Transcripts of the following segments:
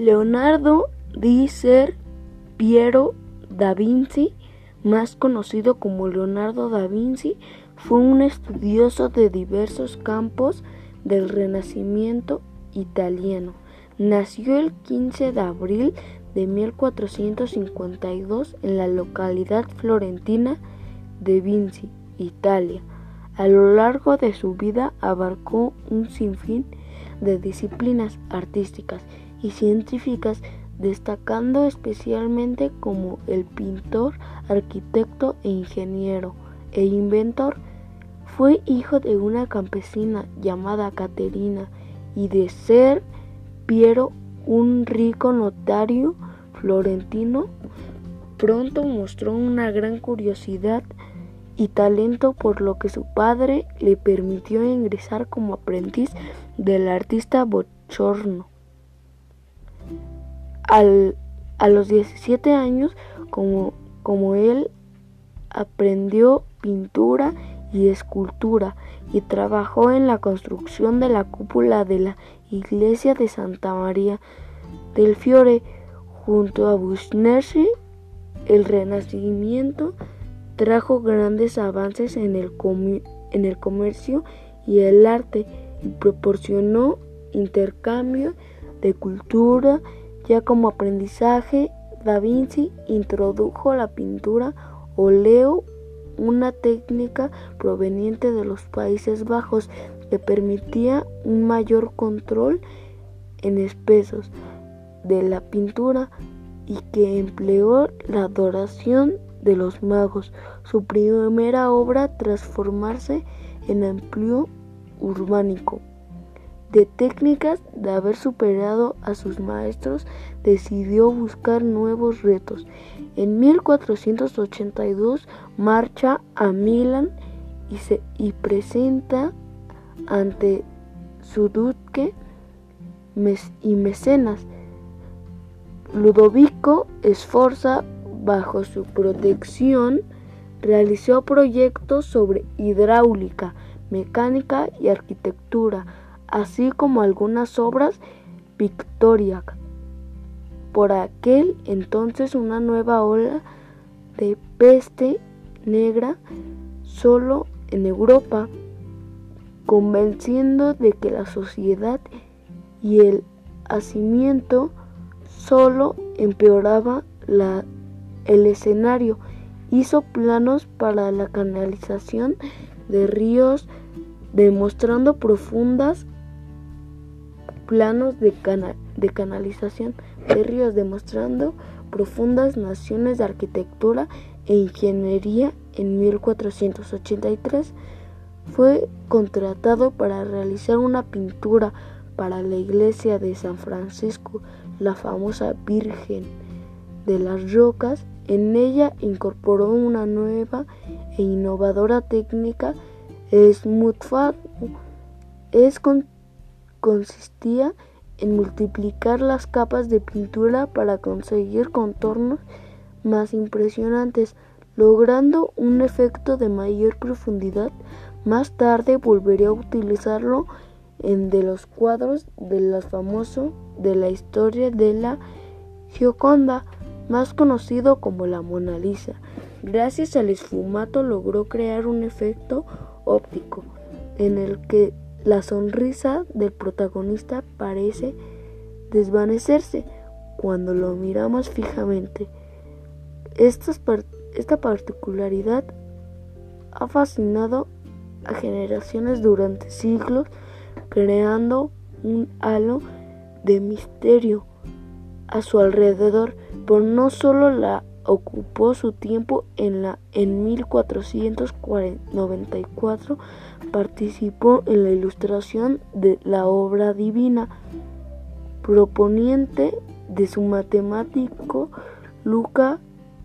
Leonardo di Ser Piero da Vinci, más conocido como Leonardo da Vinci, fue un estudioso de diversos campos del Renacimiento italiano. Nació el 15 de abril de 1452 en la localidad florentina de Vinci, Italia. A lo largo de su vida abarcó un sinfín de disciplinas artísticas y científicas, destacando especialmente como el pintor, arquitecto e ingeniero e inventor. Fue hijo de una campesina llamada Caterina y de ser Piero, un rico notario florentino. Pronto mostró una gran curiosidad y talento por lo que su padre le permitió ingresar como aprendiz del artista Bochorno. Al, a los 17 años, como, como él aprendió pintura y escultura y trabajó en la construcción de la cúpula de la iglesia de Santa María del Fiore junto a Busnesi. El Renacimiento trajo grandes avances en el, en el comercio y el arte y proporcionó intercambio de cultura. Ya como aprendizaje Da Vinci introdujo la pintura óleo una técnica proveniente de los Países Bajos que permitía un mayor control en espesos de la pintura y que empleó la adoración de los magos, su primera obra transformarse en amplio urbánico. De técnicas de haber superado a sus maestros, decidió buscar nuevos retos. En 1482 marcha a Milán y, se, y presenta ante su duque y mecenas Ludovico Esforza bajo su protección realizó proyectos sobre hidráulica, mecánica y arquitectura, así como algunas obras pictóricas. Por aquel entonces una nueva ola de peste negra solo en Europa, convenciendo de que la sociedad y el hacimiento solo empeoraba la, el escenario. Hizo planos para la canalización de ríos, demostrando profundas planos de, de canalización de ríos, demostrando profundas naciones de arquitectura e ingeniería en 1483. Fue contratado para realizar una pintura para la iglesia de San Francisco, la famosa Virgen de las Rocas. En ella incorporó una nueva e innovadora técnica, Smoothfat. Es con consistía en multiplicar las capas de pintura para conseguir contornos más impresionantes, logrando un efecto de mayor profundidad. Más tarde volvería a utilizarlo en de los cuadros de los famosos de la historia de la Gioconda, más conocido como la Mona Lisa. Gracias al esfumato logró crear un efecto óptico en el que la sonrisa del protagonista parece desvanecerse cuando lo miramos fijamente. esta particularidad ha fascinado a generaciones durante siglos, creando un halo de misterio a su alrededor, pero no solo la ocupó su tiempo en la en 1494 participó en la ilustración de la obra divina proponiente de su matemático Luca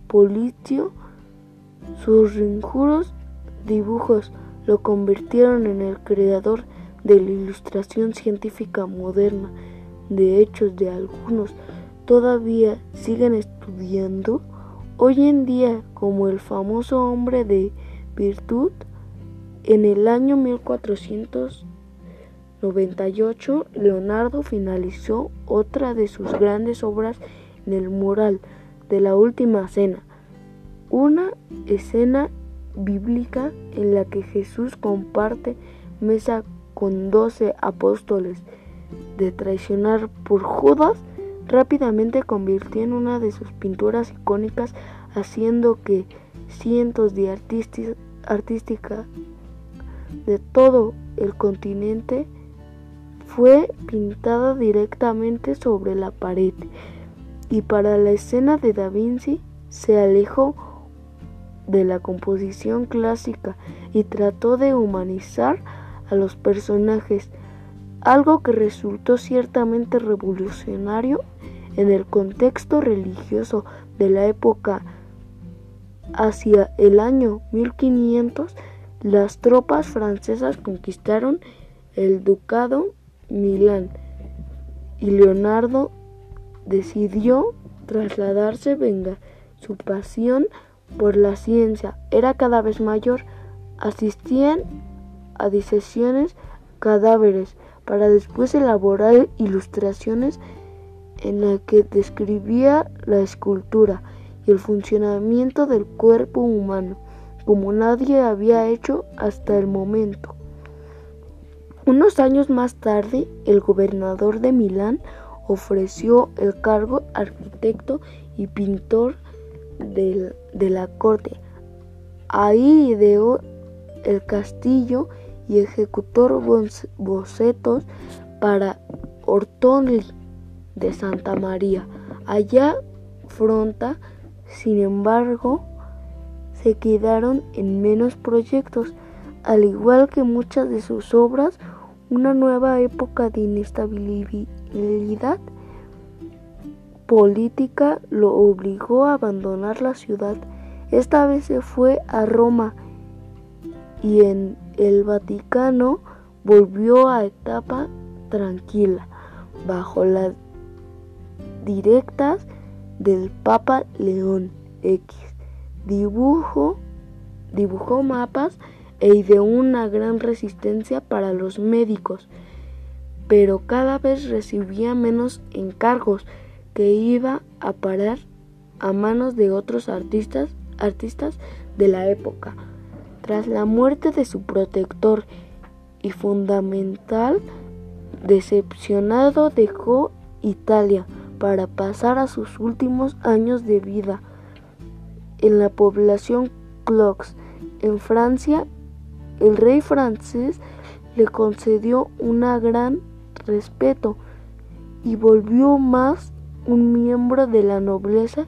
Policio. Sus rinjuros dibujos lo convirtieron en el creador de la ilustración científica moderna. De hecho, de algunos todavía siguen estudiando hoy en día como el famoso hombre de virtud en el año 1492 98, Leonardo finalizó otra de sus grandes obras en el mural de la Última Cena, una escena bíblica en la que Jesús comparte mesa con doce apóstoles. De traicionar por Judas, rápidamente convirtió en una de sus pinturas icónicas, haciendo que cientos de artistas artística de todo el continente fue pintada directamente sobre la pared. Y para la escena de Da Vinci se alejó de la composición clásica y trató de humanizar a los personajes, algo que resultó ciertamente revolucionario en el contexto religioso de la época. Hacia el año 1500, las tropas francesas conquistaron el ducado Milán y Leonardo decidió trasladarse venga su pasión por la ciencia era cada vez mayor asistían a disesiones cadáveres para después elaborar ilustraciones en las que describía la escultura y el funcionamiento del cuerpo humano como nadie había hecho hasta el momento. Unos años más tarde, el gobernador de Milán ofreció el cargo arquitecto y pintor de la corte. Ahí ideó el castillo y ejecutó bocetos para Ortonli de Santa María. Allá Fronta, sin embargo, se quedaron en menos proyectos, al igual que muchas de sus obras, una nueva época de inestabilidad política lo obligó a abandonar la ciudad. Esta vez se fue a Roma y en el Vaticano volvió a etapa tranquila, bajo las directas del Papa León X dibujó, dibujó mapas e ideó una gran resistencia para los médicos, pero cada vez recibía menos encargos que iba a parar a manos de otros artistas, artistas de la época. Tras la muerte de su protector y fundamental, decepcionado dejó Italia para pasar a sus últimos años de vida en la población Clox. En Francia, el rey francés le concedió un gran respeto y volvió más un miembro de la nobleza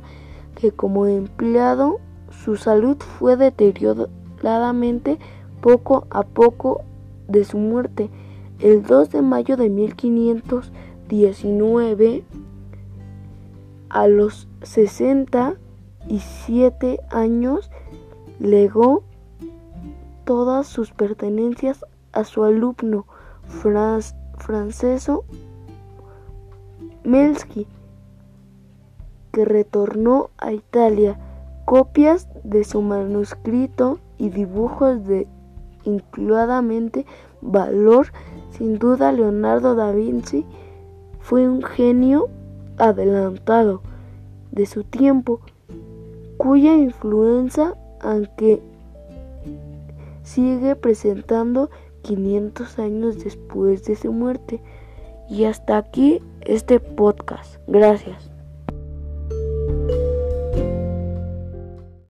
que como empleado su salud fue deterioradamente poco a poco de su muerte. El 2 de mayo de 1519, a los 60 y siete años legó todas sus pertenencias a su alumno Franceso Melsky, que retornó a Italia copias de su manuscrito y dibujos de incluidamente valor. Sin duda, Leonardo da Vinci fue un genio adelantado de su tiempo cuya influencia, aunque sigue presentando 500 años después de su muerte. Y hasta aquí este podcast. Gracias.